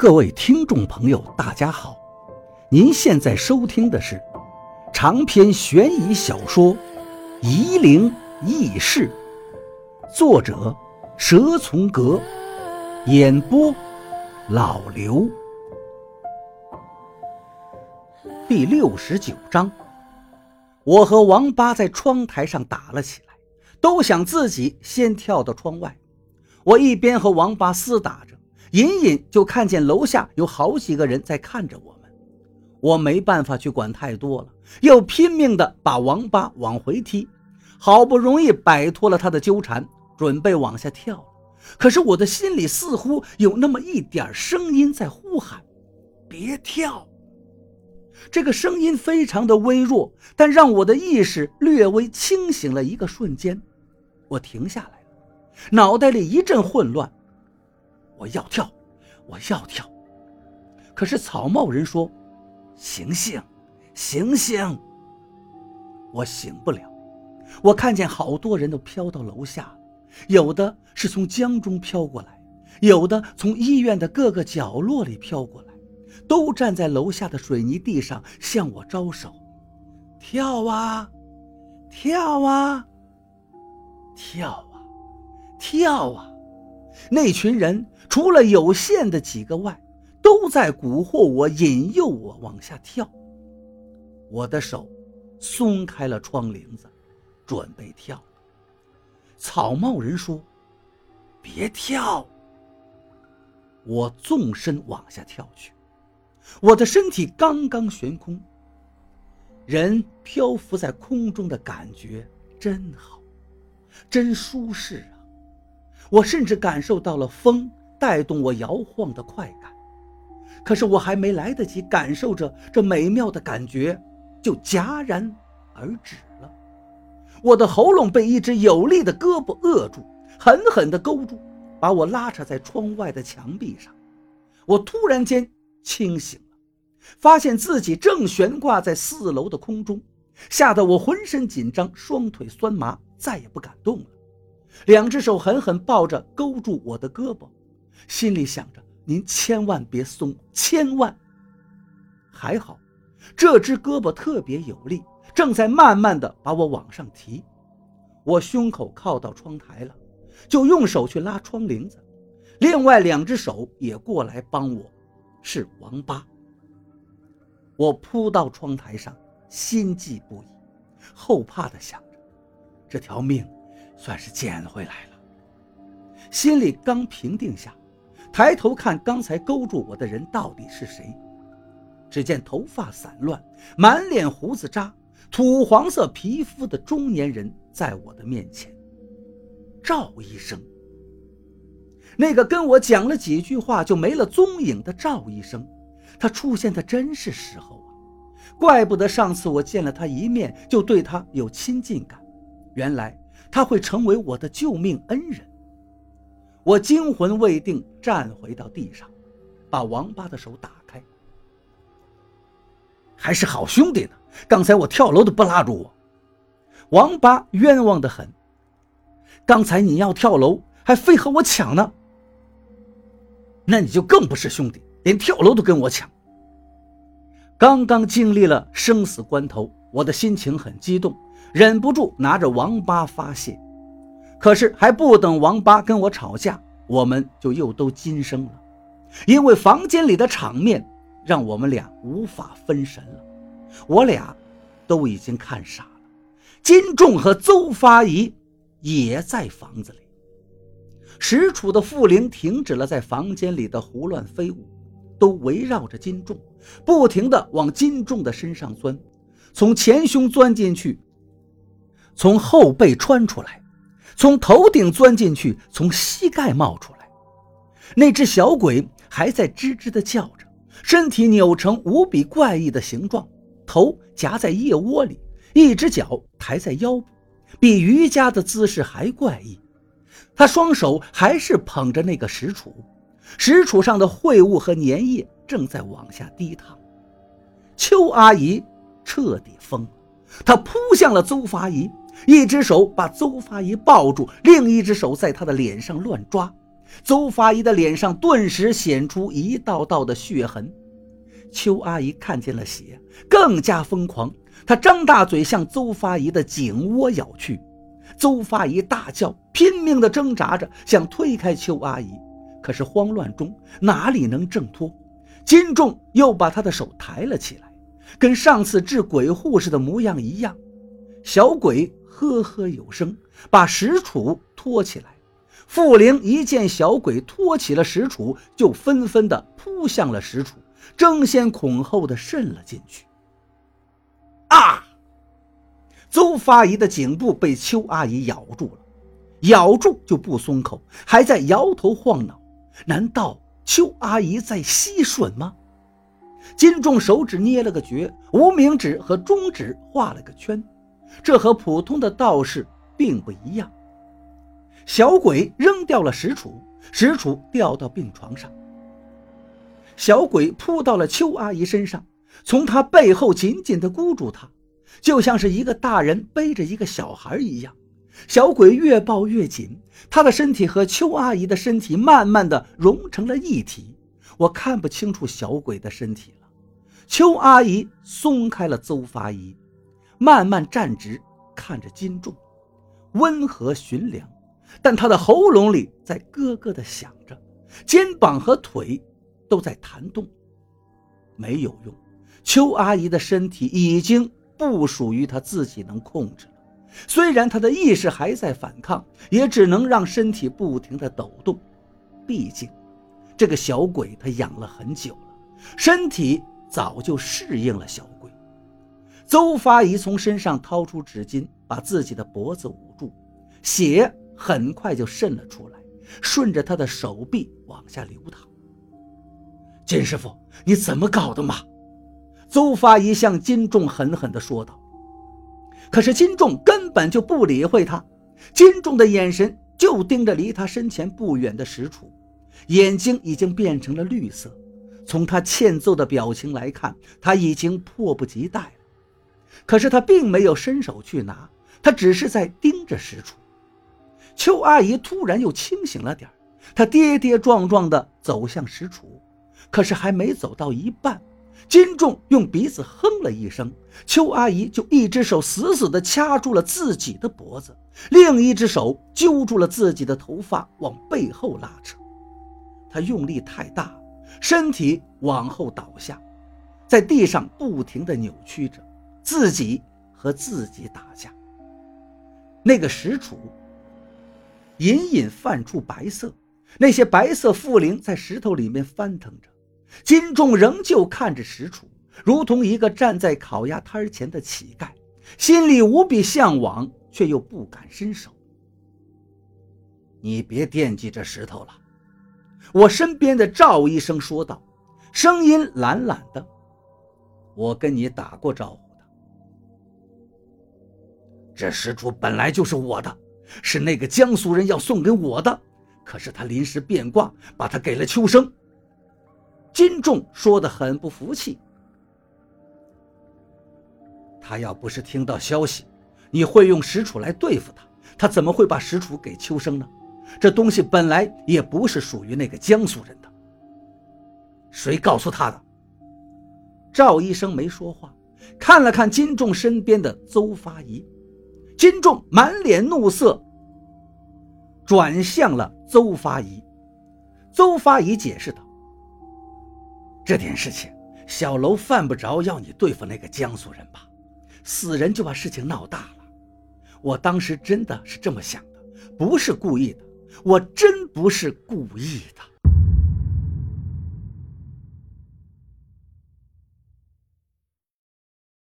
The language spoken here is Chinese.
各位听众朋友，大家好！您现在收听的是长篇悬疑小说《夷陵轶事》，作者蛇从阁，演播老刘。第六十九章，我和王八在窗台上打了起来，都想自己先跳到窗外。我一边和王八厮打着。隐隐就看见楼下有好几个人在看着我们，我没办法去管太多了，又拼命地把王八往回踢，好不容易摆脱了他的纠缠，准备往下跳可是我的心里似乎有那么一点声音在呼喊：“别跳！”这个声音非常的微弱，但让我的意识略微清醒了一个瞬间，我停下来了，脑袋里一阵混乱。我要跳，我要跳，可是草帽人说：“醒醒，醒醒！”我醒不了。我看见好多人都飘到楼下，有的是从江中飘过来，有的从医院的各个角落里飘过来，都站在楼下的水泥地上向我招手：“跳啊，跳啊，跳啊，跳啊！”那群人。除了有限的几个外，都在蛊惑我、引诱我往下跳。我的手松开了窗棂子，准备跳。草帽人说：“别跳！”我纵身往下跳去，我的身体刚刚悬空，人漂浮在空中的感觉真好，真舒适啊！我甚至感受到了风。带动我摇晃的快感，可是我还没来得及感受着这美妙的感觉，就戛然而止了。我的喉咙被一只有力的胳膊扼住，狠狠地勾住，把我拉扯在窗外的墙壁上。我突然间清醒了，发现自己正悬挂在四楼的空中，吓得我浑身紧张，双腿酸麻，再也不敢动了。两只手狠狠抱着勾住我的胳膊。心里想着：“您千万别松，千万！”还好，这只胳膊特别有力，正在慢慢的把我往上提。我胸口靠到窗台了，就用手去拉窗棂子，另外两只手也过来帮我。是王八。我扑到窗台上，心悸不已，后怕的想着：这条命算是捡回来了。心里刚平定下。抬头看刚才勾住我的人到底是谁？只见头发散乱、满脸胡子渣、土黄色皮肤的中年人在我的面前。赵医生，那个跟我讲了几句话就没了踪影的赵医生，他出现的真是时候啊！怪不得上次我见了他一面就对他有亲近感，原来他会成为我的救命恩人。我惊魂未定，站回到地上，把王八的手打开。还是好兄弟呢，刚才我跳楼都不拉住我。王八冤枉的很，刚才你要跳楼，还非和我抢呢。那你就更不是兄弟，连跳楼都跟我抢。刚刚经历了生死关头，我的心情很激动，忍不住拿着王八发泄。可是还不等王八跟我吵架，我们就又都噤声了，因为房间里的场面让我们俩无法分神了。我俩都已经看傻了。金仲和邹发仪也在房子里。石楚的傅灵停止了在房间里的胡乱飞舞，都围绕着金仲，不停地往金仲的身上钻，从前胸钻进去，从后背穿出来。从头顶钻进去，从膝盖冒出来。那只小鬼还在吱吱地叫着，身体扭成无比怪异的形状，头夹在腋窝里，一只脚抬在腰部，比瑜伽的姿势还怪异。他双手还是捧着那个石杵，石杵上的秽物和粘液正在往下滴淌。邱阿姨彻底疯了，她扑向了邹发姨。一只手把邹发仪抱住，另一只手在他的脸上乱抓，邹发姨的脸上顿时显出一道道的血痕。邱阿姨看见了血，更加疯狂，她张大嘴向邹发姨的颈窝咬去。邹发姨大叫，拼命地挣扎着想推开邱阿姨，可是慌乱中哪里能挣脱？金仲又把她的手抬了起来，跟上次治鬼护士的模样一样。小鬼呵呵有声，把石杵托起来。傅灵一见小鬼托起了石杵，就纷纷的扑向了石杵，争先恐后的渗了进去。啊！邹发姨的颈部被邱阿姨咬住了，咬住就不松口，还在摇头晃脑。难道邱阿姨在吸吮吗？金仲手指捏了个诀，无名指和中指画了个圈，这和普通的道士并不一样。小鬼扔掉了石杵，石杵掉到病床上。小鬼扑到了邱阿姨身上，从她背后紧紧地箍住她。就像是一个大人背着一个小孩一样，小鬼越抱越紧，他的身体和邱阿姨的身体慢慢的融成了一体。我看不清楚小鬼的身体了。邱阿姨松开了邹发姨，慢慢站直，看着金仲，温和驯良，但他的喉咙里在咯咯的响着，肩膀和腿都在弹动。没有用，邱阿姨的身体已经。不属于他自己能控制了。虽然他的意识还在反抗，也只能让身体不停地抖动。毕竟，这个小鬼他养了很久了，身体早就适应了小鬼。邹发仪从身上掏出纸巾，把自己的脖子捂住，血很快就渗了出来，顺着他的手臂往下流淌。金师傅，你怎么搞的嘛？邹发仪向金仲狠狠地说道：“可是金仲根本就不理会他，金仲的眼神就盯着离他身前不远的石杵，眼睛已经变成了绿色。从他欠揍的表情来看，他已经迫不及待了。可是他并没有伸手去拿，他只是在盯着石楚。”邱阿姨突然又清醒了点她跌跌撞撞地走向石楚，可是还没走到一半。金仲用鼻子哼了一声，邱阿姨就一只手死死地掐住了自己的脖子，另一只手揪住了自己的头发往背后拉扯。她用力太大，身体往后倒下，在地上不停地扭曲着，自己和自己打架。那个石杵隐隐泛出白色，那些白色茯苓在石头里面翻腾着。金仲仍旧看着石杵，如同一个站在烤鸭摊前的乞丐，心里无比向往，却又不敢伸手。你别惦记这石头了，我身边的赵医生说道，声音懒懒的。我跟你打过招呼，这石杵本来就是我的，是那个江苏人要送给我的，可是他临时变卦，把它给了秋生。金仲说的很不服气，他要不是听到消息，你会用石杵来对付他，他怎么会把石杵给秋生呢？这东西本来也不是属于那个江苏人的。谁告诉他的？赵医生没说话，看了看金仲身边的邹发仪，金仲满脸怒色，转向了邹发仪。邹发仪解释道。这点事情，小楼犯不着要你对付那个江苏人吧？死人就把事情闹大了。我当时真的是这么想的，不是故意的，我真不是故意的。